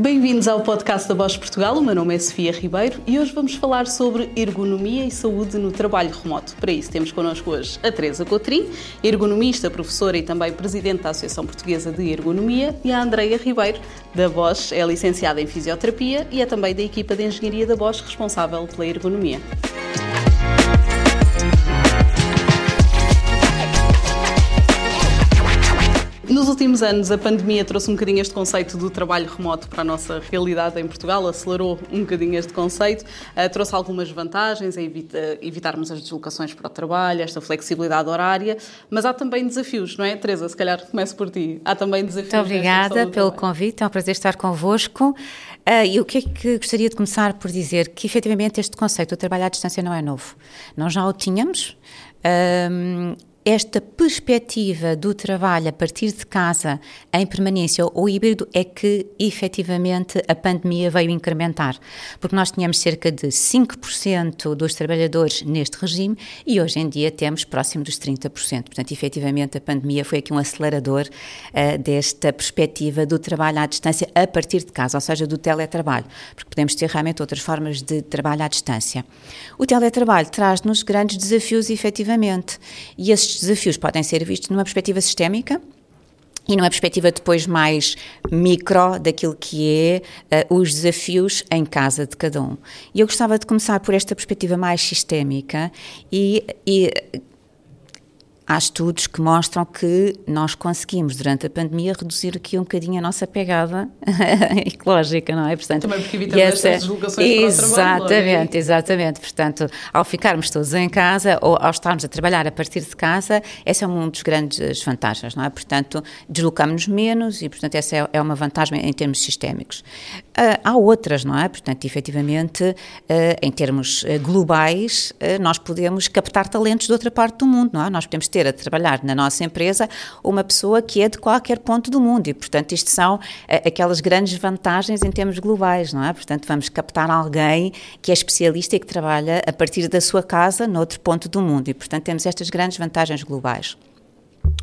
Bem-vindos ao podcast da Bosch Portugal. O meu nome é Sofia Ribeiro e hoje vamos falar sobre ergonomia e saúde no trabalho remoto. Para isso, temos connosco hoje a Teresa Cotrim, ergonomista, professora e também presidente da Associação Portuguesa de Ergonomia, e a Andreia Ribeiro, da Bosch, é licenciada em Fisioterapia e é também da equipa de Engenharia da Bosch responsável pela ergonomia. Nos últimos anos, a pandemia trouxe um bocadinho este conceito do trabalho remoto para a nossa realidade em Portugal, acelerou um bocadinho este conceito, uh, trouxe algumas vantagens, a evita, evitarmos as deslocações para o trabalho, esta flexibilidade horária, mas há também desafios, não é? Teresa, se calhar começo por ti. Há também desafios. Muito obrigada pelo convite, é um prazer estar convosco. Uh, e o que é que gostaria de começar por dizer? Que efetivamente este conceito do trabalho à distância não é novo. Nós já o tínhamos. Um, esta perspectiva do trabalho a partir de casa em permanência ou híbrido é que efetivamente a pandemia veio incrementar, porque nós tínhamos cerca de 5% dos trabalhadores neste regime e hoje em dia temos próximo dos 30%. Portanto, efetivamente a pandemia foi aqui um acelerador uh, desta perspectiva do trabalho à distância a partir de casa, ou seja, do teletrabalho, porque podemos ter realmente outras formas de trabalho à distância. O teletrabalho traz-nos grandes desafios efetivamente e esses estes desafios podem ser vistos numa perspectiva sistémica, e numa perspectiva depois mais micro daquilo que é uh, os desafios em casa de cada um. E eu gostava de começar por esta perspectiva mais sistémica e, e há estudos que mostram que nós conseguimos, durante a pandemia, reduzir aqui um bocadinho a nossa pegada ecológica, não é? Portanto, Também porque evitamos essa, estas deslocações Exatamente, para o trabalho, é? exatamente. Portanto, ao ficarmos todos em casa ou ao estarmos a trabalhar a partir de casa, essa é uma das grandes vantagens, não é? Portanto, deslocamos-nos menos e, portanto, essa é, é uma vantagem em termos sistémicos. Uh, há outras, não é? Portanto, efetivamente, uh, em termos uh, globais, nós podemos captar talentos de outra parte do mundo, não é? Nós podemos ter a trabalhar na nossa empresa uma pessoa que é de qualquer ponto do mundo e, portanto, isto são aquelas grandes vantagens em termos globais, não é? Portanto, vamos captar alguém que é especialista e que trabalha a partir da sua casa noutro ponto do mundo e, portanto, temos estas grandes vantagens globais.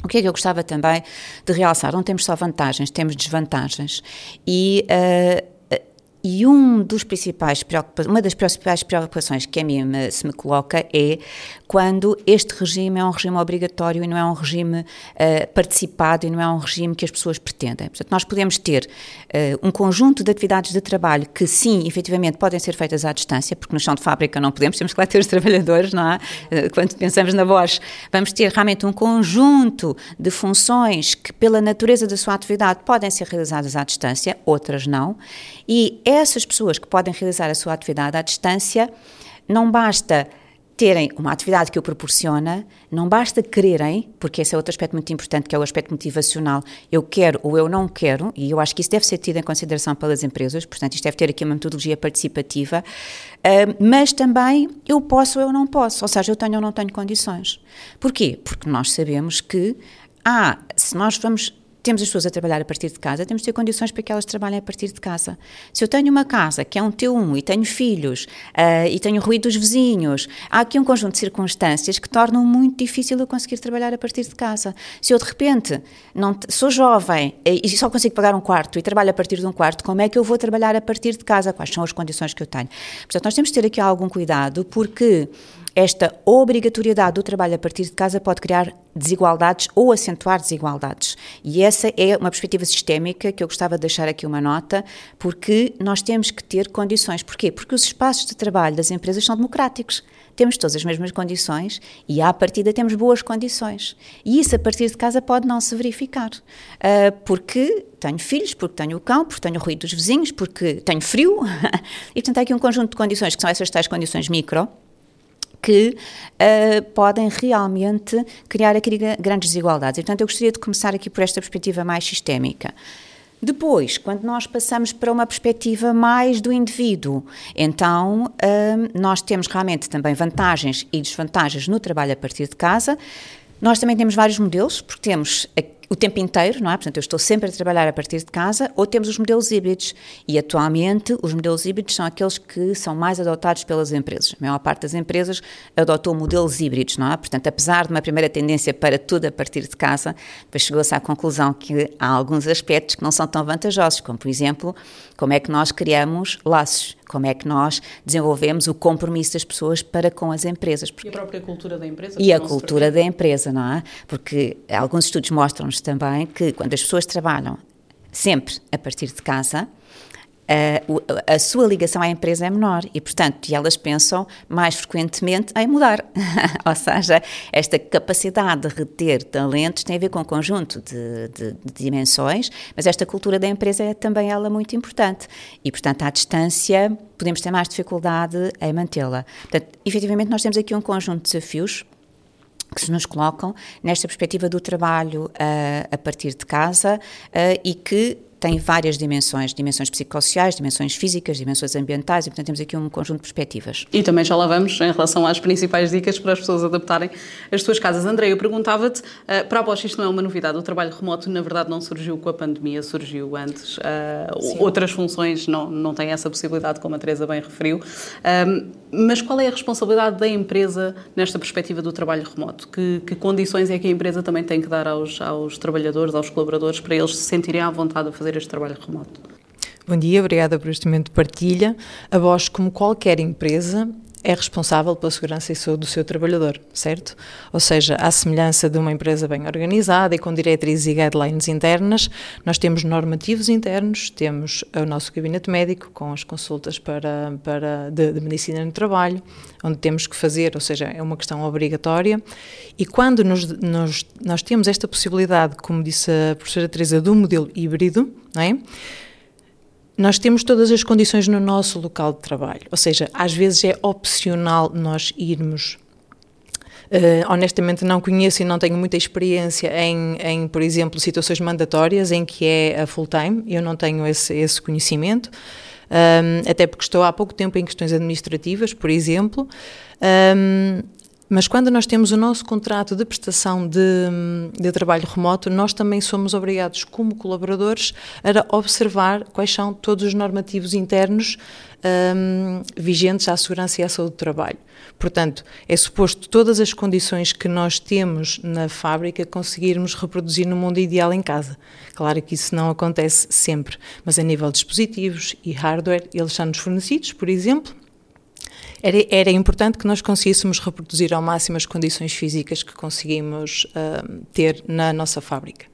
O que é que eu gostava também de realçar? Não temos só vantagens, temos desvantagens. E uh, e um dos principais uma das principais preocupações que a mim se me coloca é quando este regime é um regime obrigatório e não é um regime uh, participado e não é um regime que as pessoas pretendem. Portanto, nós podemos ter uh, um conjunto de atividades de trabalho que, sim, efetivamente podem ser feitas à distância, porque no chão de fábrica não podemos, temos que lá ter os trabalhadores, não é? Uh, quando pensamos na voz, vamos ter realmente um conjunto de funções que, pela natureza da sua atividade, podem ser realizadas à distância, outras não, e essas pessoas que podem realizar a sua atividade à distância, não basta terem uma atividade que o proporciona, não basta quererem, porque esse é outro aspecto muito importante, que é o aspecto motivacional, eu quero ou eu não quero, e eu acho que isso deve ser tido em consideração pelas empresas, portanto isto deve ter aqui uma metodologia participativa, uh, mas também eu posso ou eu não posso, ou seja, eu tenho ou não tenho condições. Porquê? Porque nós sabemos que, ah, se nós vamos temos as pessoas a trabalhar a partir de casa, temos de ter condições para que elas trabalhem a partir de casa. Se eu tenho uma casa que é um T1 e tenho filhos uh, e tenho ruído dos vizinhos, há aqui um conjunto de circunstâncias que tornam muito difícil eu conseguir trabalhar a partir de casa. Se eu de repente não sou jovem e só consigo pagar um quarto e trabalho a partir de um quarto, como é que eu vou trabalhar a partir de casa? Quais são as condições que eu tenho? Portanto, nós temos de ter aqui algum cuidado porque esta obrigatoriedade do trabalho a partir de casa pode criar desigualdades ou acentuar desigualdades. E essa é uma perspectiva sistémica que eu gostava de deixar aqui uma nota, porque nós temos que ter condições. Porquê? Porque os espaços de trabalho das empresas são democráticos. Temos todas as mesmas condições e, à partida, temos boas condições. E isso, a partir de casa, pode não se verificar. Uh, porque tenho filhos, porque tenho o cão, porque tenho o ruído dos vizinhos, porque tenho frio. e, portanto, há aqui um conjunto de condições que são essas tais condições micro que uh, podem realmente criar aqui grandes desigualdades. Portanto, eu gostaria de começar aqui por esta perspectiva mais sistémica. Depois, quando nós passamos para uma perspectiva mais do indivíduo, então uh, nós temos realmente também vantagens e desvantagens no trabalho a partir de casa. Nós também temos vários modelos, porque temos o tempo inteiro, não é? Portanto, eu estou sempre a trabalhar a partir de casa, ou temos os modelos híbridos. E atualmente, os modelos híbridos são aqueles que são mais adotados pelas empresas. A maior parte das empresas adotou modelos híbridos, não é? Portanto, apesar de uma primeira tendência para tudo a partir de casa, depois chegou-se à conclusão que há alguns aspectos que não são tão vantajosos, como, por exemplo, como é que nós criamos laços, como é que nós desenvolvemos o compromisso das pessoas para com as empresas. Porque... E a própria cultura da empresa. E a cultura da empresa, não é? Porque alguns estudos mostram-nos também que quando as pessoas trabalham sempre a partir de casa, a, a, sua ligação à empresa é menor e, portanto, elas pensam mais frequentemente em mudar. Ou seja, esta capacidade de reter talentos tem a ver com um conjunto de, de, de, dimensões, mas esta cultura da empresa é também ela muito importante e, portanto, à distância podemos ter mais dificuldade em mantê-la. Portanto, efetivamente, nós temos aqui um conjunto de desafios que se nos colocam nesta perspectiva do trabalho uh, a partir de casa uh, e que tem várias dimensões, dimensões psicossociais, dimensões físicas, dimensões ambientais, e portanto temos aqui um conjunto de perspectivas. E também já lá vamos em relação às principais dicas para as pessoas adaptarem as suas casas. André, eu perguntava-te, uh, para a Bosch isto não é uma novidade, o trabalho remoto na verdade não surgiu com a pandemia, surgiu antes. Uh, outras funções não, não têm essa possibilidade, como a Teresa bem referiu. Uh, mas qual é a responsabilidade da empresa nesta perspectiva do trabalho remoto? Que, que condições é que a empresa também tem que dar aos, aos trabalhadores, aos colaboradores, para eles se sentirem à vontade a fazer fazer este trabalho remoto. Bom dia, obrigada por este momento de partilha. A Bosch, como qualquer empresa, é responsável pela segurança e saúde do seu trabalhador, certo? Ou seja, à semelhança de uma empresa bem organizada e com diretrizes e guidelines internas, nós temos normativos internos, temos o nosso gabinete médico com as consultas para, para de, de medicina no trabalho, onde temos que fazer, ou seja, é uma questão obrigatória. E quando nos, nos, nós temos esta possibilidade, como disse a professora Teresa, do modelo híbrido, não é? Nós temos todas as condições no nosso local de trabalho, ou seja, às vezes é opcional nós irmos. Uh, honestamente não conheço e não tenho muita experiência em, em, por exemplo, situações mandatórias em que é a full time, eu não tenho esse, esse conhecimento, um, até porque estou há pouco tempo em questões administrativas, por exemplo, um, mas quando nós temos o nosso contrato de prestação de, de, trabalho remoto, nós também somos obrigados, como colaboradores, a observar quais são todos os normativos internos um, vigentes à segurança e à saúde do trabalho. Portanto, é suposto todas as condições que nós temos na fábrica conseguirmos reproduzir no mundo ideal em casa. Claro que isso não acontece sempre, mas a nível de dispositivos e hardware, eles são nos fornecidos, por exemplo era, era importante que nós conseguíssemos reproduzir ao máximo as condições físicas que conseguimos uh, ter na nossa fábrica.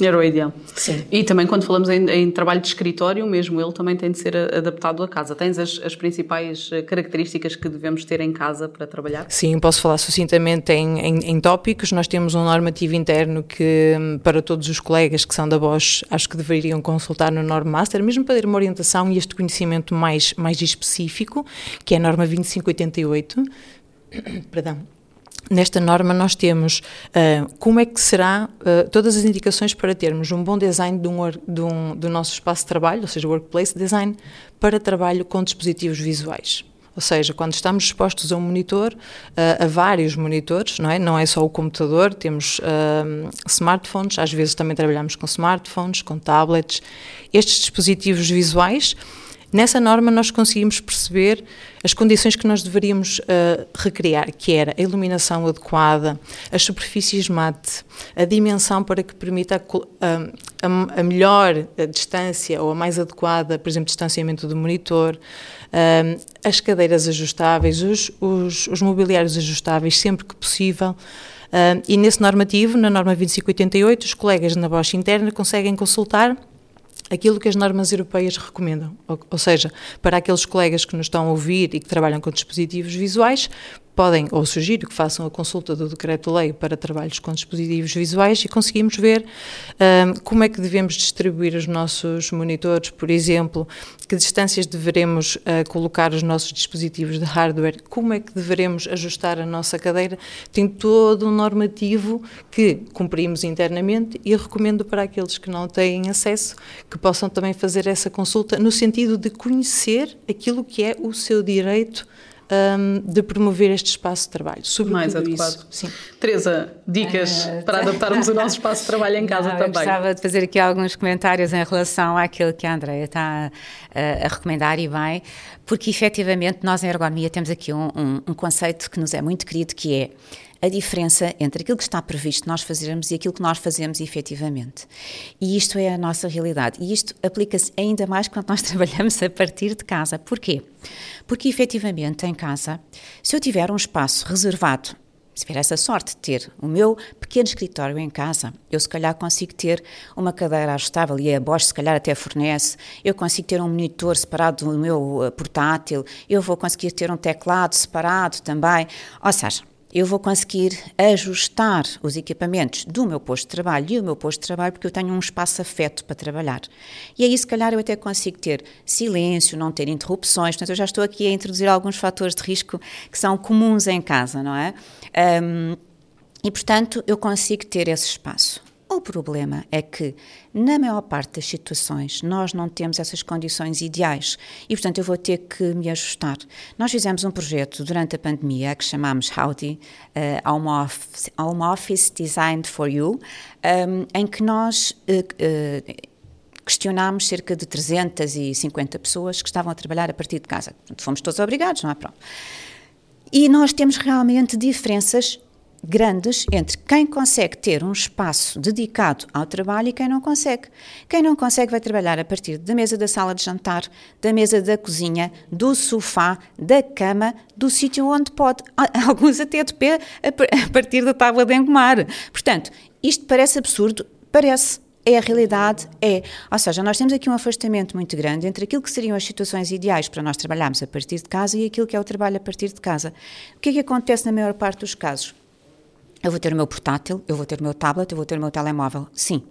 Era o ideal. Sim. E também quando falamos em, em, trabalho de escritório, mesmo ele também tem de ser adaptado à casa. Tens as, as, principais eh, características que devemos ter em casa para trabalhar? Sim, posso falar sucintamente em, em, em tópicos. Nós temos um normativo interno que, hum, para todos os colegas que são da Bosch, acho que deveriam consultar no Norm Master, mesmo para ter uma orientação e este conhecimento mais, mais específico, que é a norma 2588. Perdão Nesta norma nós temos uh, como é que será uh, todas as indicações para termos um bom design de um, de um, do nosso espaço de trabalho, ou seja, workplace design, para trabalho com dispositivos visuais. Ou seja, quando estamos expostos a um monitor, uh, a vários monitores, não é? Não é só o computador, temos smartphones, às vezes também trabalhamos com smartphones, com tablets. Estes dispositivos visuais Nessa norma nós conseguimos perceber as condições que nós deveríamos uh, recriar, que era a iluminação adequada, as superfícies mate, a dimensão para que permita a, a, a melhor distância ou a mais adequada, por exemplo, distanciamento do monitor, uh, as cadeiras ajustáveis, os, os, os mobiliários ajustáveis sempre que possível. Uh, e nesse normativo, na norma 2588, os colegas na Bosch interna conseguem consultar aquilo que as normas europeias recomendam. Ou, ou, seja, para aqueles colegas que nos estão a ouvir e que trabalham com dispositivos visuais, podem, ou sugiro que façam a consulta do decreto-lei para trabalhos com dispositivos visuais e conseguimos ver um, como é que devemos distribuir os nossos monitores, por exemplo, que distâncias deveremos uh, colocar os nossos dispositivos de hardware, como é que deveremos ajustar a nossa cadeira. Tem todo um normativo que cumprimos internamente e recomendo para aqueles que não têm acesso que possam também fazer essa consulta no sentido de conhecer aquilo que é o seu direito um, de promover este espaço de trabalho. Sobre Mais adequado. Isso. Sim. Teresa, dicas uh, para adaptarmos o nosso espaço de trabalho em casa não, também. Eu gostava de fazer aqui alguns comentários em relação àquilo que a Andrea está uh, a recomendar e vai, porque efetivamente nós em ergonomia temos aqui um, um, um conceito que nos é muito querido, que é a diferença entre aquilo que está previsto nós fazermos e aquilo que nós fazemos efetivamente. E isto é a nossa realidade. E isto aplica-se ainda mais quando nós trabalhamos a partir de casa. Porquê? Porque efetivamente em casa, se eu tiver um espaço reservado se tiver essa sorte de ter o meu pequeno escritório em casa, eu se calhar consigo ter uma cadeira ajustável e a Bosch se calhar até fornece, eu consigo ter um monitor separado do meu eh, portátil, eu vou conseguir ter um teclado separado também, ou seja, eu vou conseguir ajustar os equipamentos do meu posto de trabalho e o meu posto de trabalho porque eu tenho um espaço afeto para trabalhar. E aí, se calhar, eu até consigo ter silêncio, não ter interrupções. Portanto, eu já estou aqui a introduzir alguns fatores de risco que são comuns em casa, não é? Um, e, portanto, eu consigo ter esse espaço. O problema é que, na maior parte das situações, nós não temos essas condições ideais e, portanto, eu vou ter que me ajustar. Nós fizemos um projeto durante a pandemia que chamámos Howdy, uh, Home, Office, Home Office Designed for You, um, em que nós. Uh, uh, questionámos cerca de 350 pessoas que estavam a trabalhar a partir de casa. Portanto, fomos todos obrigados, não é? Pronto. E nós temos realmente diferenças grandes entre quem consegue ter um espaço dedicado ao trabalho e quem não consegue. Quem não consegue vai trabalhar a partir da mesa da sala de jantar, da mesa da cozinha, do sofá, da cama, do sítio onde pode, alguns até de pé, a partir da tábua de engomar. Portanto, isto parece absurdo, parece, é a realidade, é. Ou seja, nós temos aqui um afastamento muito grande entre aquilo que seriam as situações ideais para nós trabalharmos a partir de casa e aquilo que é o trabalho a partir de casa. O que é que acontece na maior parte dos casos? Eu vou ter o meu portátil, eu vou ter o meu tablet, eu vou ter o meu telemóvel. Sim.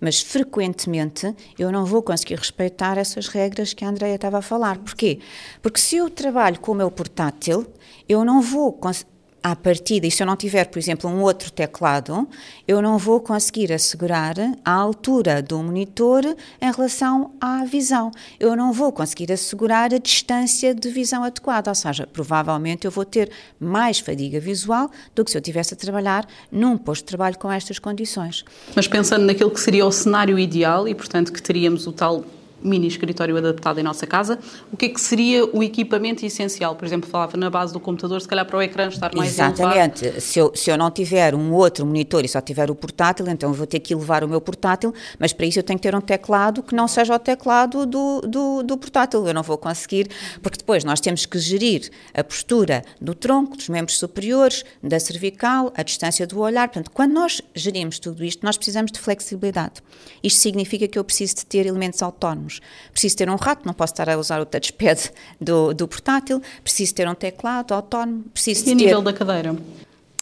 Mas frequentemente eu não vou conseguir respeitar essas regras que a Andrea estava a falar. Porquê? Porque se eu trabalho com o meu portátil, eu não vou conseguir à partida, e se eu não tiver, por exemplo, um outro teclado, eu não vou conseguir assegurar a altura do monitor em relação à visão. Eu não vou conseguir assegurar a distância de visão adequada, ou seja, provavelmente eu vou ter mais fadiga visual do que se eu estivesse a trabalhar num posto de trabalho com estas condições. Mas pensando naquilo que seria o cenário ideal e, portanto, que teríamos o tal mini escritório adaptado em nossa casa, o que é que seria o equipamento essencial? Por exemplo, falava na base do computador, se calhar para o ecrã estar mais Exatamente. Se eu, se eu não tiver um outro monitor e só tiver o portátil, então eu vou ter que levar o meu portátil, mas para isso eu tenho que ter um teclado que não seja o teclado do, do, do portátil. Eu não vou conseguir, porque depois nós temos que gerir a postura do tronco, dos membros superiores, da cervical, a distância do olhar. Portanto, quando nós gerimos tudo isto, nós precisamos de flexibilidade. Isto significa que eu preciso de ter elementos autónomos Preciso ter um rato, não posso estar a usar o touchpad do, do portátil, preciso ter um teclado autónomo, preciso e ter... nível da cadeira?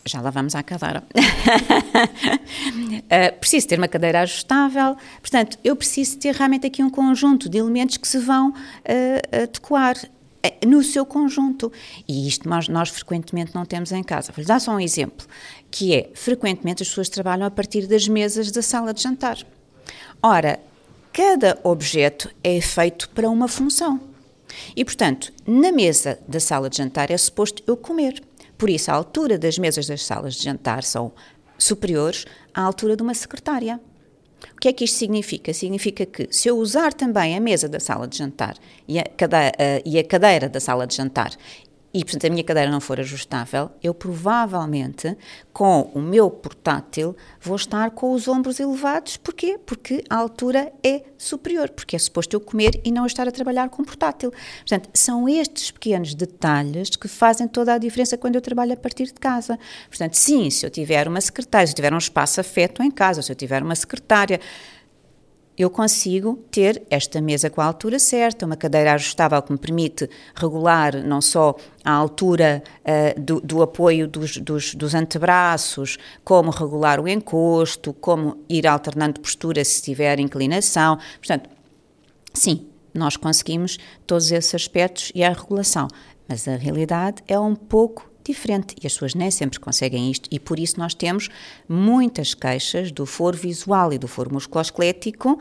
já lá vamos à cadeira. uh, preciso ter uma cadeira ajustável, portanto, eu preciso ter realmente aqui um conjunto de elementos que se vão uh, adequar eh, no seu conjunto. E isto nós, nós frequentemente não temos em casa. Vou-lhe dar só um exemplo, que é, frequentemente as pessoas trabalham a partir das mesas da sala de jantar. Ora, cada objeto é feito para uma função. E, portanto, na mesa da sala de jantar é suposto eu comer. Por isso, a altura das mesas das salas de jantar são superiores à altura de uma secretária. O que é que isto significa? Significa que se eu usar também a mesa da sala de jantar e a, cadeira, e a cadeira da sala de jantar e, portanto, a minha cadeira não for ajustável, eu provavelmente, com o meu portátil, vou estar com os ombros elevados. Porquê? Porque a altura é superior, porque é suposto eu comer e não estar a trabalhar com portátil. Portanto, são estes pequenos detalhes que fazem toda a diferença quando eu trabalho a partir de casa. Portanto, sim, se eu tiver uma secretária, se eu tiver um espaço afeto em casa, se eu tiver uma secretária, eu consigo ter esta mesa com a altura certa, uma cadeira ajustável que me permite regular não só a altura uh, do, do, apoio dos, dos, dos, antebraços, como regular o encosto, como ir alternando postura se tiver inclinação. Portanto, sim, nós conseguimos todos esses aspectos e a regulação, mas a realidade é um pouco diferente e as pessoas nem sempre conseguem isto e por isso nós temos muitas queixas do foro visual e do foro musculoesquelético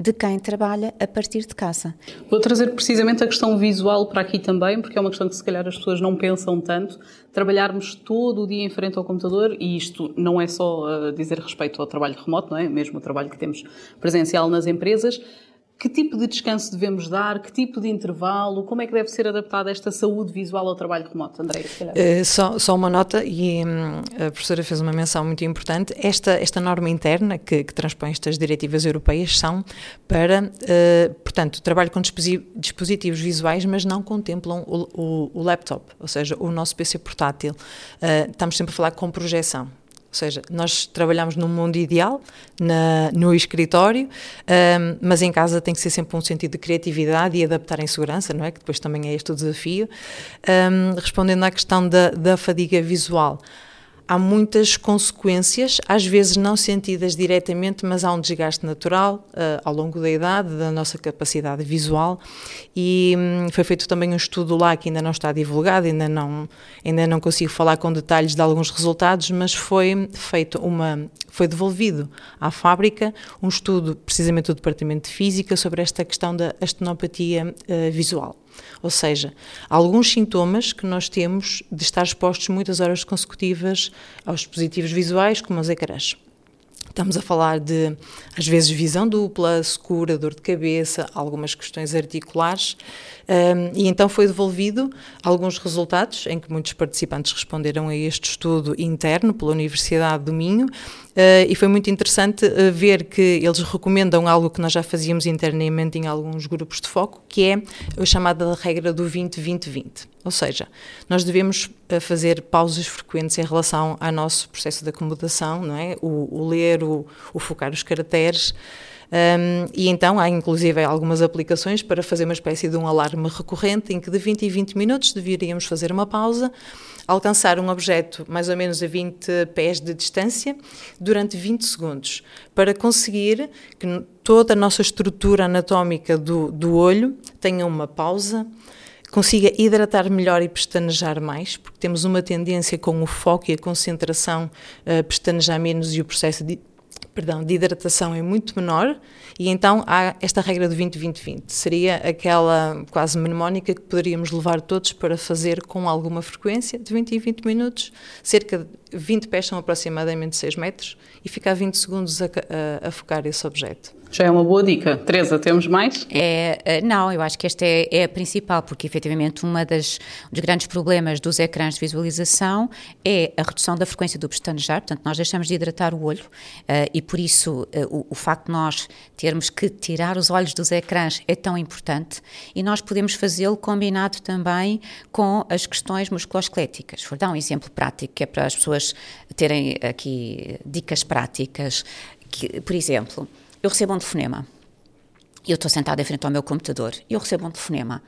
de quem trabalha a partir de casa. Vou trazer precisamente a questão visual para aqui também, porque é uma questão que se calhar as pessoas não pensam tanto. Trabalharmos todo o dia em frente ao computador, e isto não é só uh, dizer respeito ao trabalho remoto, não é? Mesmo o trabalho que temos presencial nas empresas, que tipo de descanso devemos dar? Que tipo de intervalo? Como é que deve ser adaptada esta saúde visual ao trabalho remoto, André? Uh, só, só, uma nota, e hum, a professora fez uma menção muito importante. Esta, esta norma interna que, que transpõe estas diretivas europeias são para, uh, portanto, trabalho com dispositivos visuais, mas não contemplam o, o, o laptop, ou seja, o nosso PC portátil. Uh, estamos sempre a falar com projeção. Ou seja, nós trabalhamos num mundo ideal, na, no escritório, um, mas em casa tem que ser sempre um sentido de criatividade e adaptar em segurança, não é? Que depois também é este o desafio. Um, respondendo à questão da, da fadiga visual, há muitas consequências, às vezes não sentidas diretamente, mas há um desgaste natural uh, ao longo da idade, da nossa capacidade visual. E um, foi feito também um estudo lá que ainda não está divulgado, ainda não, ainda não consigo falar com detalhes de alguns resultados, mas foi feito uma. Foi devolvido à fábrica um estudo, precisamente do Departamento de Física, sobre esta questão da astenopatia uh, visual. Ou seja, alguns sintomas que nós temos de estar expostos muitas horas consecutivas aos dispositivos visuais, como os ecrãs. Estamos a falar de, às vezes, visão dupla, escura, dor de cabeça, algumas questões articulares. Um, e então foi devolvido alguns resultados em que muitos participantes responderam a este estudo interno pela Universidade do Minho e foi muito interessante uh, ver que eles recomendam algo que nós já fazíamos internamente em alguns grupos de foco, que é a chamada regra do 20-20-20. Ou seja, nós devemos uh, fazer pausas frequentes em relação ao nosso processo de acomodação, não é? O, o ler, o, o focar os caracteres. Um, e então há inclusive algumas aplicações para fazer uma espécie de um alarme recorrente em que de 20 em 20 minutos deveríamos fazer uma pausa, alcançar um objeto mais ou menos a 20 pés de distância durante 20 segundos, para conseguir que toda a nossa estrutura anatómica do, do olho tenha uma pausa, consiga hidratar melhor e pestanejar mais, porque temos uma tendência com o foco e a concentração a pestanejar menos e o processo perdão, de hidratação é muito menor e então há esta regra do 20-20-20. Seria aquela quase mnemónica que poderíamos levar todos para fazer com alguma frequência, de 20 em 20 minutos, cerca de 20 pés são aproximadamente 6 metros e ficar 20 segundos a, a, a focar esse objeto. Já é uma boa dica. Teresa, temos mais? É, é, não, eu acho que esta é, é a principal, porque efetivamente uma das, um dos grandes problemas dos ecrãs de visualização é a redução da frequência do pestanejar, portanto nós deixamos de hidratar o olho uh, e por isso uh, o, o, facto de nós termos que tirar os olhos dos ecrãs é tão importante e nós podemos fazê-lo combinado também com as questões musculoesqueléticas. Vou dar um exemplo prático que é para as pessoas terem aqui dicas práticas, que, por exemplo, eu recebo um telefonema. Eu estou sentada em frente ao meu computador e eu recebo um telefonema.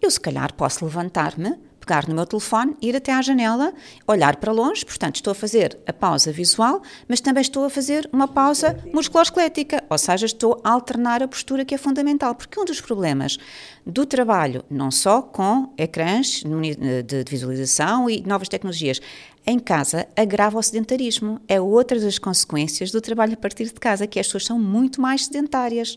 Eu, se calhar, posso levantar-me, pegar no meu telefone, ir até à janela, olhar para longe, portanto, estou a fazer a pausa visual, mas também estou a fazer uma pausa musculoesquelética, ou seja, estou a alternar a postura que é fundamental, porque um dos problemas do trabalho, não só com ecrãs de visualização e novas tecnologias, em casa agrava o sedentarismo. É outra das consequências do trabalho a partir de casa, que as pessoas são muito mais sedentárias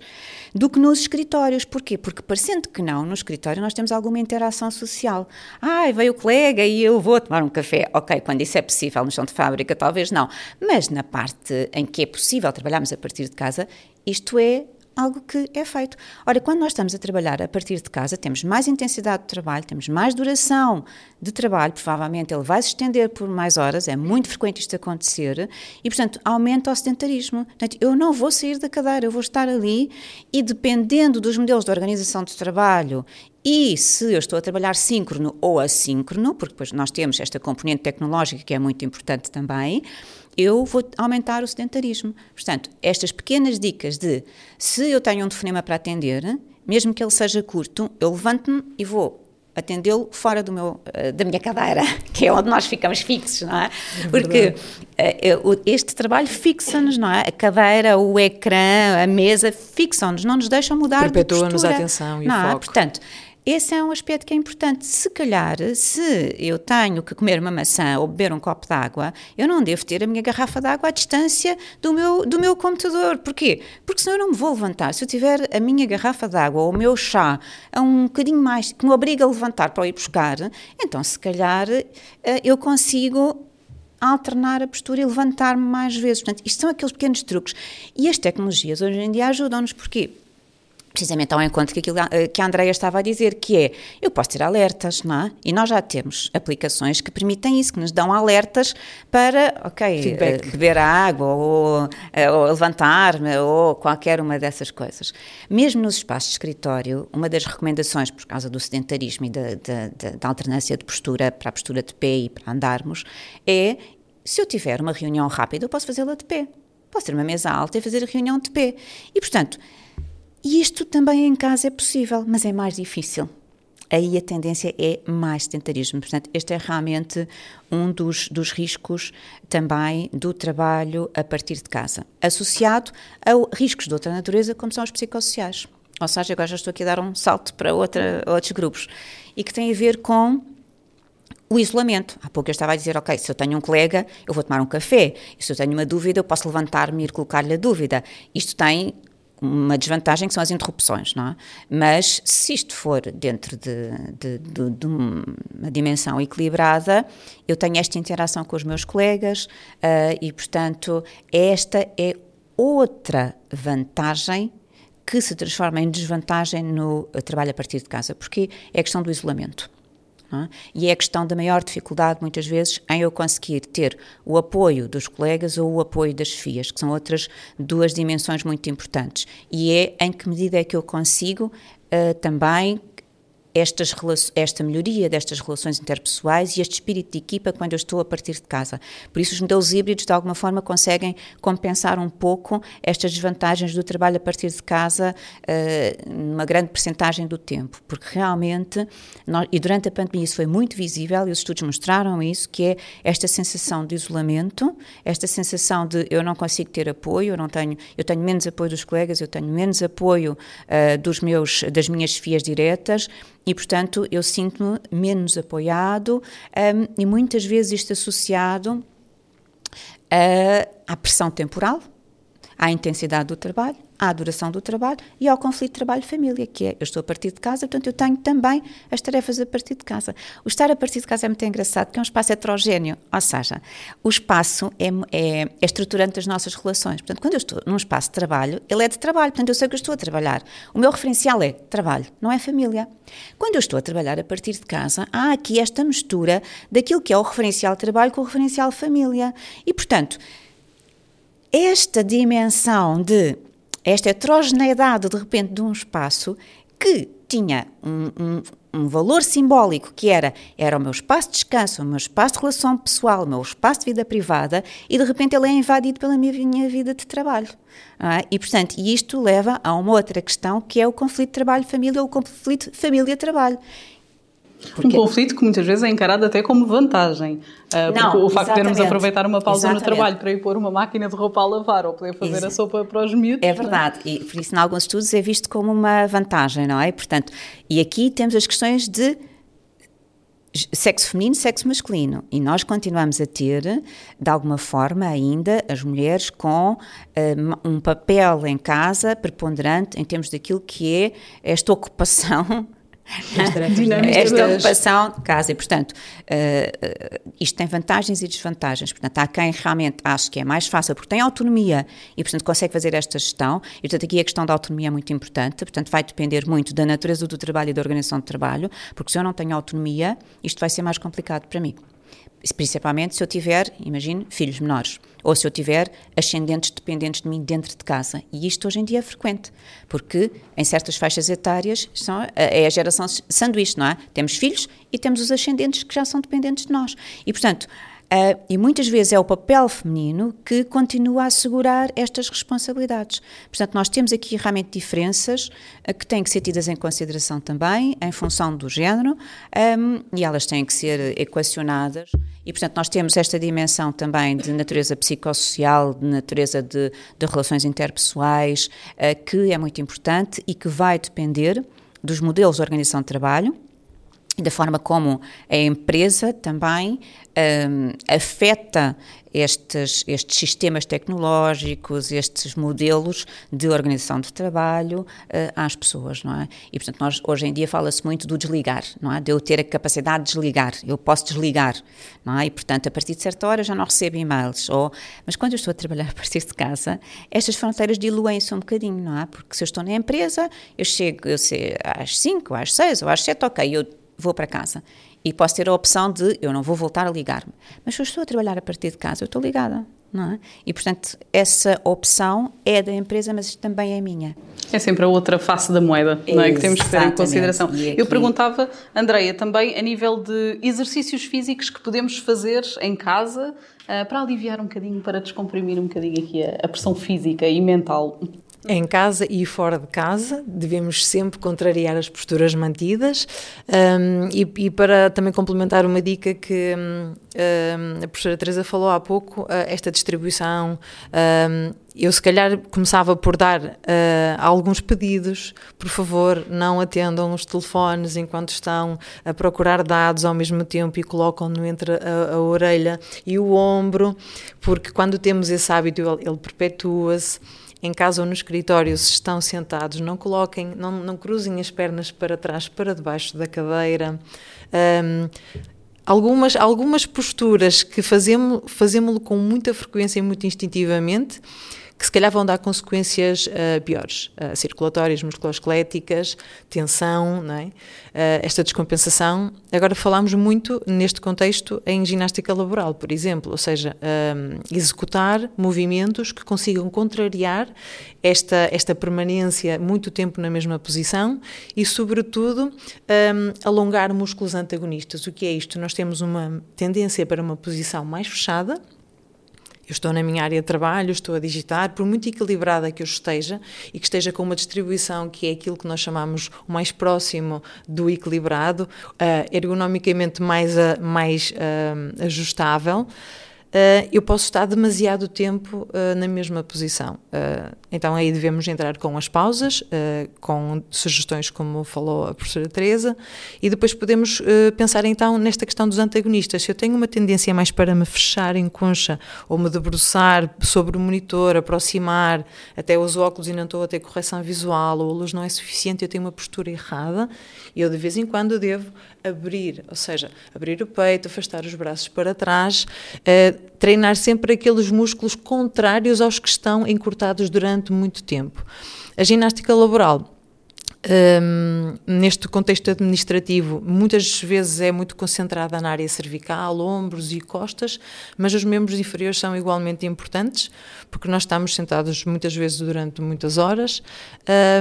do que nos escritórios. Porquê? Porque parecendo que não, no escritório nós temos alguma interação social. Ai, veio o colega e eu vou tomar um café. Ok, quando isso é possível no chão de fábrica, talvez não. Mas na parte em que é possível trabalharmos a partir de casa, isto é algo que é feito. Ora, quando nós estamos a trabalhar a partir de casa, temos mais intensidade de trabalho, temos mais duração de trabalho, provavelmente ele vai se estender por mais horas, é muito frequente isto acontecer, e portanto aumenta o sedentarismo. Portanto, eu não vou sair da cadeira, eu vou estar ali e dependendo dos modelos de organização de trabalho e se eu estou a trabalhar síncrono ou assíncrono, porque depois nós temos esta componente tecnológica que é muito importante também, eu vou aumentar o sedentarismo. Portanto, estas pequenas dicas de se eu tenho um telefonema para atender, mesmo que ele seja curto, eu levanto-me e vou atendê-lo fora do meu, eh, da minha cadeira, que é onde nós ficamos fixos, não é? é Porque uh, este trabalho fixa-nos, não é? A cadeira, o ecrã, a mesa fixam-nos, não nos deixam mudar Perpetua-nos a atenção e não o é? foco. Portanto, esse é um aspecto que é importante. Se calhar, se eu tenho que comer uma maçã ou beber um copo de água, eu não devo ter a minha garrafa de água à distância do meu, do meu computador. Porquê? Porque senão eu não me vou levantar. Se eu tiver a minha garrafa de água ou o meu chá a um bocadinho mais, que me obriga a levantar para ir buscar, então se calhar eh, eu consigo alternar a postura e levantar-me mais vezes. Portanto, isto são aqueles pequenos truques. E as tecnologias hoje em dia ajudam-nos. Porquê? Precisamente ao encontro que, aquilo, eh, que a Andrea estava a dizer, que é, eu posso ter alertas, não é? E nós já temos aplicações que permitem isso, que nos dão alertas para, ok, Feedback. beber água, ou, eh, ou levantar-me, ou qualquer uma dessas coisas. Mesmo nos espaços de escritório, uma das recomendações, por causa do sedentarismo e da, da, da, da alternância de postura para a postura de pé e para andarmos, é, se eu tiver uma reunião rápida, eu posso fazê-la de pé. Posso ter uma mesa alta e fazer a reunião de pé. E, portanto, e isto também em casa é possível, mas é mais difícil. Aí a tendência é mais sedentarismo. Portanto, este é realmente um dos, dos riscos também do trabalho a partir de casa, associado a riscos de outra natureza, como são os psicossociais. Ou seja, agora já estou aqui a dar um salto para outra, outros grupos, e que tem a ver com o isolamento. Há pouco eu estava a dizer, ok, se eu tenho um colega, eu vou tomar um café. Se eu tenho uma dúvida, eu posso levantar-me e ir colocar-lhe a dúvida. Isto tem uma desvantagem que são as interrupções, não é? Mas se isto for dentro de, de, de, de, uma dimensão equilibrada, eu tenho esta interação com os meus colegas uh, e, portanto, esta é outra vantagem que se transforma em desvantagem no trabalho a partir de casa, porque é a questão do isolamento. É? E é a questão da maior dificuldade, muitas vezes, em eu conseguir ter o apoio dos colegas ou o apoio das FIAs, que são outras duas dimensões muito importantes. E é em que medida é que eu consigo uh, também estas, esta melhoria destas relações interpessoais e este espírito de equipa quando eu estou a partir de casa. Por isso, os modelos híbridos, de alguma forma, conseguem compensar um pouco estas desvantagens do trabalho a partir de casa, uh, numa grande percentagem do tempo, porque realmente, nós, e durante a pandemia isso foi muito visível, e os estudos mostraram isso, que é esta sensação de isolamento, esta sensação de eu não consigo ter apoio, eu não tenho, eu tenho menos apoio dos colegas, eu tenho menos apoio uh, dos meus, das minhas fias diretas, e, portanto, eu sinto-me menos apoiado um, e muitas vezes isto associado uh, à pressão temporal, à intensidade do trabalho à duração do trabalho e ao conflito trabalho-família, que é eu estou a partir de casa, portanto eu tenho também as tarefas a partir de casa. O estar a partir de casa é muito engraçado, porque é um espaço heterogéneo, ou seja, o espaço é, é, é estruturante das nossas relações. Portanto, quando eu estou num espaço de trabalho, ele é de trabalho, portanto eu sei que eu estou a trabalhar. O meu referencial é trabalho, não é família. Quando eu estou a trabalhar a partir de casa, há aqui esta mistura daquilo que é o referencial trabalho com o referencial família. E, portanto, esta dimensão de esta heterogeneidade, de repente, de um espaço que tinha um, um, um, valor simbólico que era, era o meu espaço de descanso, o meu espaço de relação pessoal, o meu espaço de vida privada, e de repente ele é invadido pela minha, minha vida de trabalho. É? E, portanto, isto leva a uma outra questão que é o conflito trabalho-família ou o conflito família-trabalho. Porque... Um conflito que muitas vezes é encarado até como vantagem. Uh, Não, porque o facto de termos aproveitar uma pausa exatamente. no trabalho para ir pôr uma máquina de roupa a lavar ou poder fazer a sopa para os miúdos. É, é? verdade, e por isso, em alguns estudos, é visto como uma vantagem, não é? Portanto, e aqui temos as questões de sexo feminino, sexo masculino. E nós continuamos a ter, de alguma forma, ainda as mulheres com uh, um papel em casa preponderante em termos daquilo que é esta ocupação esta ocupação de casa. E, portanto, uh, isto tem vantagens e desvantagens. Portanto, há quem realmente acha que é mais fácil porque tem autonomia e, portanto, consegue fazer esta gestão. E, portanto, aqui a questão da autonomia é muito importante. Portanto, vai depender muito da natureza do trabalho e da organização de trabalho, porque se eu não tenho autonomia, isto vai ser mais complicado para mim principalmente se eu tiver, imagine, filhos menores, ou se eu tiver ascendentes dependentes de mim dentro de casa. E isto hoje em dia é frequente, porque em certas faixas etárias são, é a geração sanduíche, não é? Temos filhos e temos os ascendentes que já são dependentes de nós. E, portanto, Uh, e muitas vezes é o papel feminino que continua a assegurar estas responsabilidades. Portanto, nós temos aqui realmente diferenças uh, que têm que ser tidas em consideração também, em função do género, um, e elas têm que ser equacionadas. E, portanto, nós temos esta dimensão também de natureza psicossocial, de natureza de, de relações interpessoais, uh, que é muito importante e que vai depender dos modelos de organização de trabalho, da forma como a empresa também um, afeta estes, estes sistemas tecnológicos, estes modelos de organização de trabalho uh, às pessoas, não é? E, portanto, nós, hoje em dia fala-se muito do desligar, não é? De eu ter a capacidade de desligar, eu posso desligar, não é? E, portanto, a partir de certa hora já não recebo e-mails, ou... Mas quando eu estou a trabalhar a partir de casa, estas fronteiras diluem-se um bocadinho, não é? Porque se eu estou na empresa, eu chego eu sei, às 5, às 6 ou às 7, ok, eu vou para casa. E posso ter a opção de eu não vou voltar a ligar-me. Mas se eu estou a trabalhar a partir de casa, eu estou ligada. Não é? E, portanto, essa opção é da empresa, mas também é minha. É sempre a outra face da moeda não é? que temos que ter em consideração. Aqui... Eu perguntava, Andreia, também a nível de exercícios físicos que podemos fazer em casa uh, para aliviar um bocadinho, para descomprimir um bocadinho aqui a pressão física e mental. Em casa e fora de casa, devemos sempre contrariar as posturas mantidas. Um, e, e, para também complementar uma dica que um, a professora Teresa falou há pouco, uh, esta distribuição. Um, eu, se calhar, começava por dar uh, alguns pedidos. Por favor, não atendam os telefones enquanto estão a procurar dados ao mesmo tempo e colocam-no entre a, a, orelha e o ombro, porque quando temos esse hábito, ele, ele perpetua-se em casa ou no escritório, se estão sentados, não coloquem, não, não cruzem as pernas para trás, para debaixo da cadeira. Um, algumas, algumas posturas que fazemos, fazemos com muita frequência e muito instintivamente que se calhar vão dar consequências uh, piores, uh, circulatórias, musculoesqueléticas, tensão, não é? uh, esta descompensação. Agora falamos muito neste contexto em ginástica laboral, por exemplo, ou seja, executar movimentos que consigam contrariar esta, esta permanência muito tempo na mesma posição e, sobretudo, um, alongar músculos antagonistas. O que é isto? Nós temos uma tendência para uma posição mais fechada, eu estou na minha área de trabalho, estou a digitar, por muito equilibrada que eu esteja e que esteja com uma distribuição que é aquilo que nós chamamos o mais próximo do equilibrado, uh, ergonomicamente mais, uh, mais uh, ajustável, uh, eu posso estar demasiado tempo uh, na mesma posição. Uh, então aí devemos entrar com as pausas, com sugestões como falou a professora Teresa, e depois podemos pensar então nesta questão dos antagonistas. Se eu tenho uma tendência mais para me fechar em concha ou me debruçar sobre o monitor, aproximar, até os óculos e não estou a ter correção visual ou a luz não é suficiente, eu tenho uma postura errada, eu de vez em quando devo abrir, ou seja, abrir o peito, afastar os braços para trás, uh, treinar sempre aqueles músculos contrários aos que estão encurtados durante muito tempo. A ginástica laboral um, neste contexto administrativo, muitas vezes é muito concentrada na área cervical, ombros e costas, mas os membros inferiores são igualmente importantes, porque nós estamos sentados muitas vezes durante muitas horas.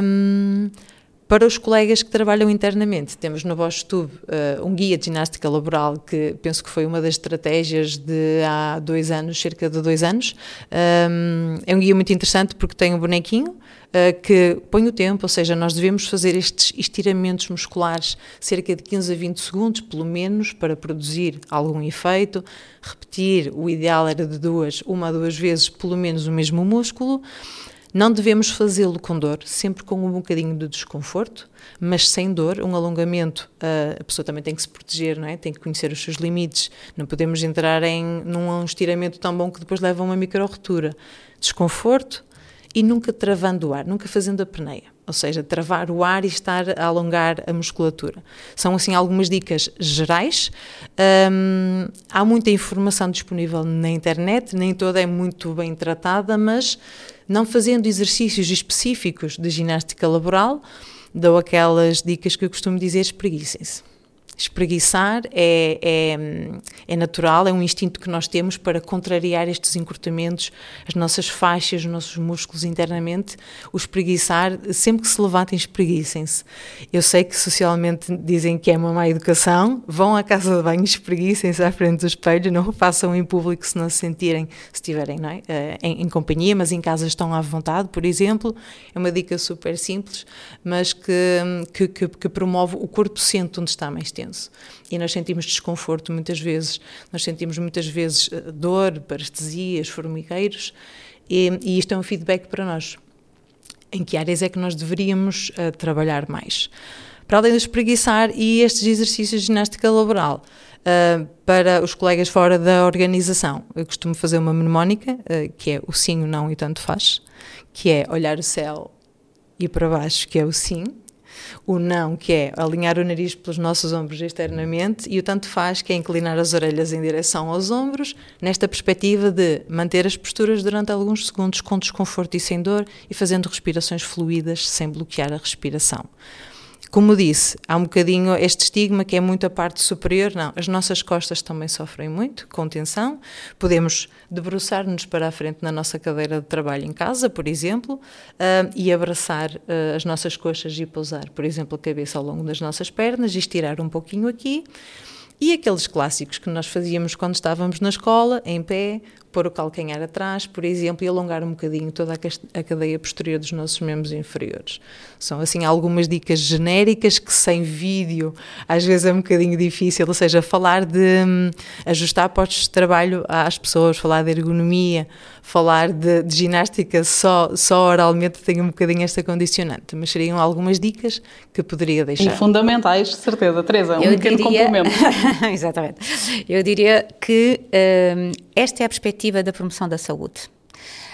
Um, para os colegas que trabalham internamente, temos no Bosch Tube uh, um guia de ginástica laboral que penso que foi uma das estratégias de há dois anos, cerca de dois anos. Um, é um guia muito interessante porque tem um bonequinho uh, que põe o tempo, ou seja, nós devemos fazer estes estiramentos musculares cerca de 15 a 20 segundos, pelo menos, para produzir algum efeito. Repetir, o ideal era de duas, uma a duas vezes, pelo menos o mesmo músculo. Não devemos fazê-lo com dor, sempre com um bocadinho de desconforto, mas sem dor. Um alongamento, a pessoa também tem que se proteger, não é? Tem que conhecer os seus limites. Não podemos entrar em num estiramento tão bom que depois leva a uma micro-retura. Desconforto e nunca travando o ar, nunca fazendo a peneia ou seja, travar o ar e estar a alongar a musculatura. São assim algumas dicas gerais. Há muita informação disponível na internet, nem toda é muito bem tratada, mas não fazendo exercícios específicos de ginástica laboral, dou aquelas dicas que eu costumo dizer: espreguicem-se. Espreguiçar é, é, é, natural, é um instinto que nós temos para contrariar estes encurtamentos, as nossas faixas, os nossos músculos internamente. O espreguiçar, sempre que se levantem, espreguicem-se. Eu sei que socialmente dizem que é uma má educação, vão à casa de banho, espreguicem-se à frente do espelho, não o façam em público se não se sentirem, se estiverem é? Eh, em, em, companhia, mas em casa estão à vontade, por exemplo. É uma dica super simples, mas que, que, que, que promove o corpo sente onde está mais tempo intenso. E nós sentimos desconforto muitas vezes, nós sentimos muitas vezes eh, dor, parestesias, formigueiros, e, e isto é um feedback para nós. Em que áreas é que nós deveríamos uh, trabalhar mais? para além de espreguiçar e estes exercícios de ginástica laboral. Uh, para os colegas fora da organização, eu costumo fazer uma mnemónica, uh, que é o sim, o não e tanto faz, que é olhar o céu e para baixo, que é o sim, o não, que é alinhar o nariz pelos nossos ombros externamente, e o tanto faz, que é inclinar as orelhas em direção aos ombros, nesta perspectiva de manter as posturas durante alguns segundos com desconforto e sem dor e fazendo respirações fluídas sem bloquear a respiração. Como disse, há um bocadinho este estigma que é muito a parte superior. Não, as nossas costas também sofrem muito com tensão. Podemos debruçar-nos para a frente na nossa cadeira de trabalho em casa, por exemplo, uh, e abraçar uh, as nossas coxas e pousar, por exemplo, a cabeça ao longo das nossas pernas e estirar um pouquinho aqui. E aqueles clássicos que nós fazíamos quando estávamos na escola, em pé, pôr o calcanhar atrás, por exemplo, e alongar um bocadinho toda a cadeia posterior dos nossos membros inferiores. São, assim, algumas dicas genéricas que sem vídeo às vezes é um bocadinho difícil, ou seja, falar de hum, ajustar postos de trabalho às pessoas, falar de ergonomia, falar de, de ginástica só, só oralmente tem um bocadinho esta condicionante, mas seriam algumas dicas que poderia deixar. E fundamentais, de certeza, Teresa, um Eu pequeno diria... complemento. Exatamente. Eu diria que hum, esta é a perspectiva perspectiva da promoção da saúde.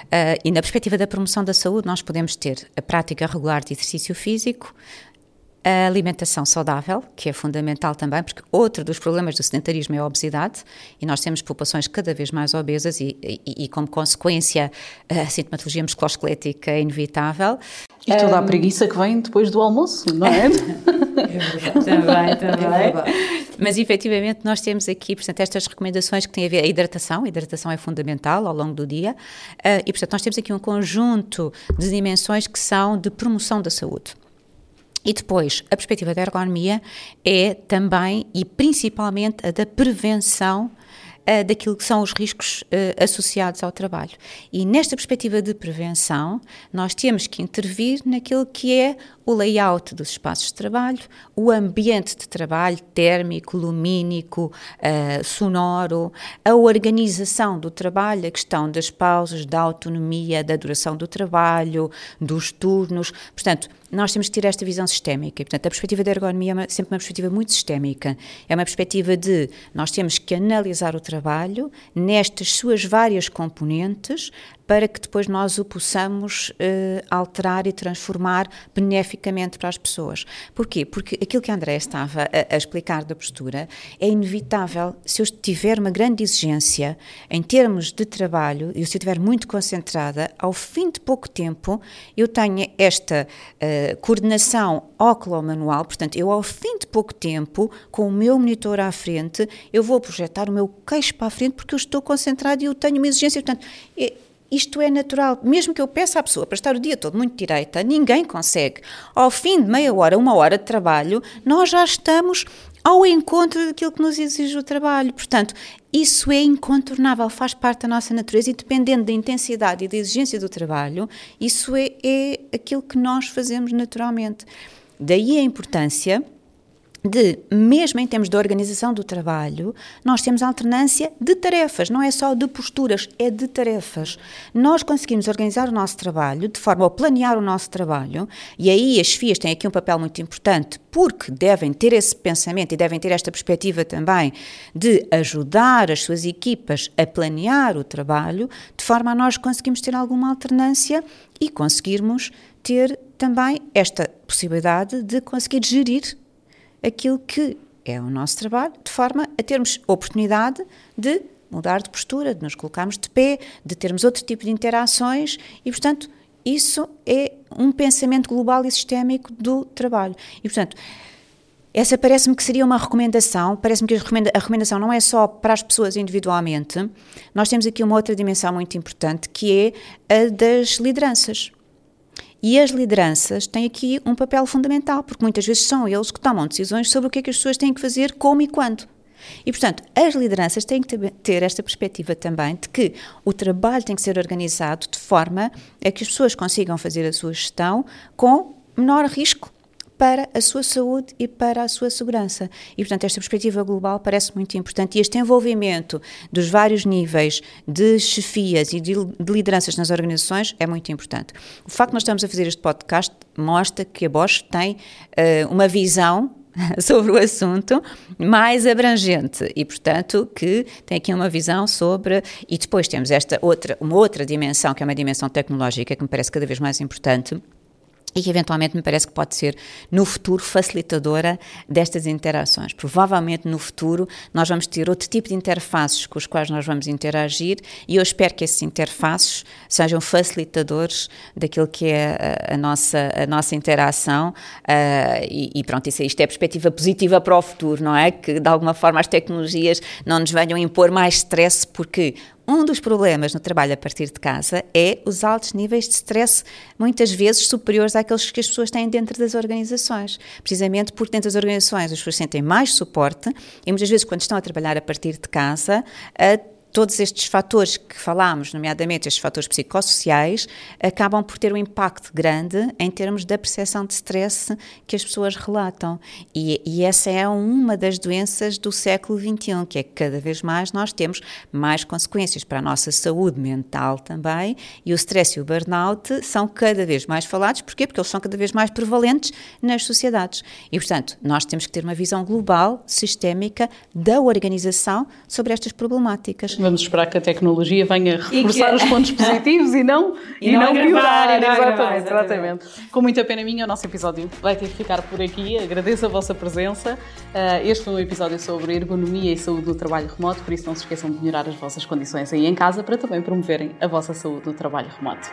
Uh, e na perspectiva da promoção da saúde, nós podemos ter a prática regular de exercício físico, a alimentação saudável, que é fundamental também, porque outro dos problemas do sedentarismo é a obesidade, e nós temos populações cada vez mais obesas, e, e, e como consequência, a sintomatologia musculoesquelética é inevitável. E toda a preguiça que vem depois do almoço, não é? é também, também. É Mas efetivamente nós temos aqui, portanto, estas recomendações que têm a ver a hidratação, a hidratação é fundamental ao longo do dia, uh, e portanto nós temos aqui um conjunto de dimensões que são de promoção da saúde. E depois, a perspectiva da ergonomia é também e principalmente a da prevenção uh, daquilo que são os riscos uh, associados ao trabalho. E nesta perspectiva de prevenção, nós temos que intervir naquilo que é o layout dos espaços de trabalho, o ambiente de trabalho térmico, lumínico, uh, sonoro, a organização do trabalho, a questão das pausas, da autonomia, da duração do trabalho, dos turnos. Portanto, nós temos que ter esta visão sistémica. Portanto, a perspectiva da ergonomia é sempre uma perspectiva muito sistémica. É uma perspectiva de nós temos que analisar o trabalho nestas suas várias componentes para que depois nós o possamos uh, alterar e transformar beneficamente para as pessoas. Porquê? Porque aquilo que a André estava a, a, explicar da postura é inevitável. Se eu tiver uma grande exigência em termos de trabalho e se eu estiver muito concentrada, ao fim de pouco tempo eu tenho esta uh, coordenação óculo-manual, portanto, eu ao fim de pouco tempo, com o meu monitor à frente, eu vou projetar o meu queixo para a frente porque eu estou concentrado e eu tenho uma exigência. Portanto, é, isto é natural. Mesmo que eu peça à pessoa para estar o dia todo muito direita, ninguém consegue. Ao fim de meia hora, uma hora de trabalho, nós já estamos ao encontro daquilo que nos exige o trabalho. Portanto, isso é incontornável, faz parte da nossa natureza e dependendo da intensidade e da exigência do trabalho, isso é, é aquilo que nós fazemos naturalmente. Daí a importância de, mesmo em termos de organização do trabalho, nós temos alternância de tarefas, não é só de posturas, é de tarefas. Nós conseguimos organizar o nosso trabalho de forma a planear o nosso trabalho, e aí as FIAs têm aqui um papel muito importante, porque devem ter esse pensamento e devem ter esta perspectiva também de ajudar as suas equipas a planear o trabalho, de forma a nós conseguirmos ter alguma alternância e conseguirmos ter também esta possibilidade de conseguir gerir aquilo que é o nosso trabalho, de forma a termos oportunidade de mudar de postura, de nos colocarmos de pé, de termos outro tipo de interações e, portanto, isso é um pensamento global e sistémico do trabalho. E, portanto, essa parece-me que seria uma recomendação, parece-me que a recomendação não é só para as pessoas individualmente, nós temos aqui uma outra dimensão muito importante que é a das lideranças. E as lideranças têm aqui um papel fundamental, porque muitas vezes são eles que tomam decisões sobre o que é que as pessoas têm que fazer, como e quando. E, portanto, as lideranças têm que ter esta perspectiva também de que o trabalho tem que ser organizado de forma a que as pessoas consigam fazer a sua gestão com menor risco para a sua saúde e para a sua segurança. E, portanto, esta perspectiva global parece muito importante e este envolvimento dos vários níveis de chefias e de lideranças nas organizações é muito importante. O facto de nós estamos a fazer este podcast mostra que a Bosch tem uh, uma visão sobre o assunto mais abrangente e, portanto, que tem aqui uma visão sobre. E depois temos esta outra, uma outra dimensão, que é uma dimensão tecnológica, que me parece cada vez mais importante e que eventualmente me parece que pode ser no futuro facilitadora destas interações. Provavelmente no futuro nós vamos ter outro tipo de interfaces com os quais nós vamos interagir e eu espero que esses interfaces sejam facilitadores daquilo que é a, a nossa, a nossa interação uh, e, e, pronto, isso, isto é perspectiva positiva para o futuro, não é? Que de alguma forma as tecnologias não nos venham impor mais stress porque um dos problemas no trabalho a partir de casa é os altos níveis de stress, muitas vezes superiores àqueles que as pessoas têm dentro das organizações. Precisamente porque dentro das organizações as pessoas sentem mais suporte e muitas vezes, quando estão a trabalhar a partir de casa, todos estes fatores que falámos, nomeadamente estes fatores psicossociais, acabam por ter um impacto grande em termos da percepção de stress que as pessoas relatam. E, e, essa é uma das doenças do século XXI, que é que cada vez mais nós temos mais consequências para a nossa saúde mental também, e o stress e o burnout são cada vez mais falados. Porquê? Porque eles são cada vez mais prevalentes nas sociedades. E, portanto, nós temos que ter uma visão global, sistémica, da organização sobre estas problemáticas. Vamos esperar que a tecnologia venha reforçar que... os pontos positivos e não, e, e não, não piorar. Exatamente, exatamente. Com muita pena minha, o nosso episódio vai ter que ficar por aqui. Agradeço a vossa presença. Uh, este foi um episódio sobre ergonomia e saúde do trabalho remoto, por isso não se esqueçam de melhorar as vossas condições aí em casa para também promoverem a vossa saúde no trabalho remoto.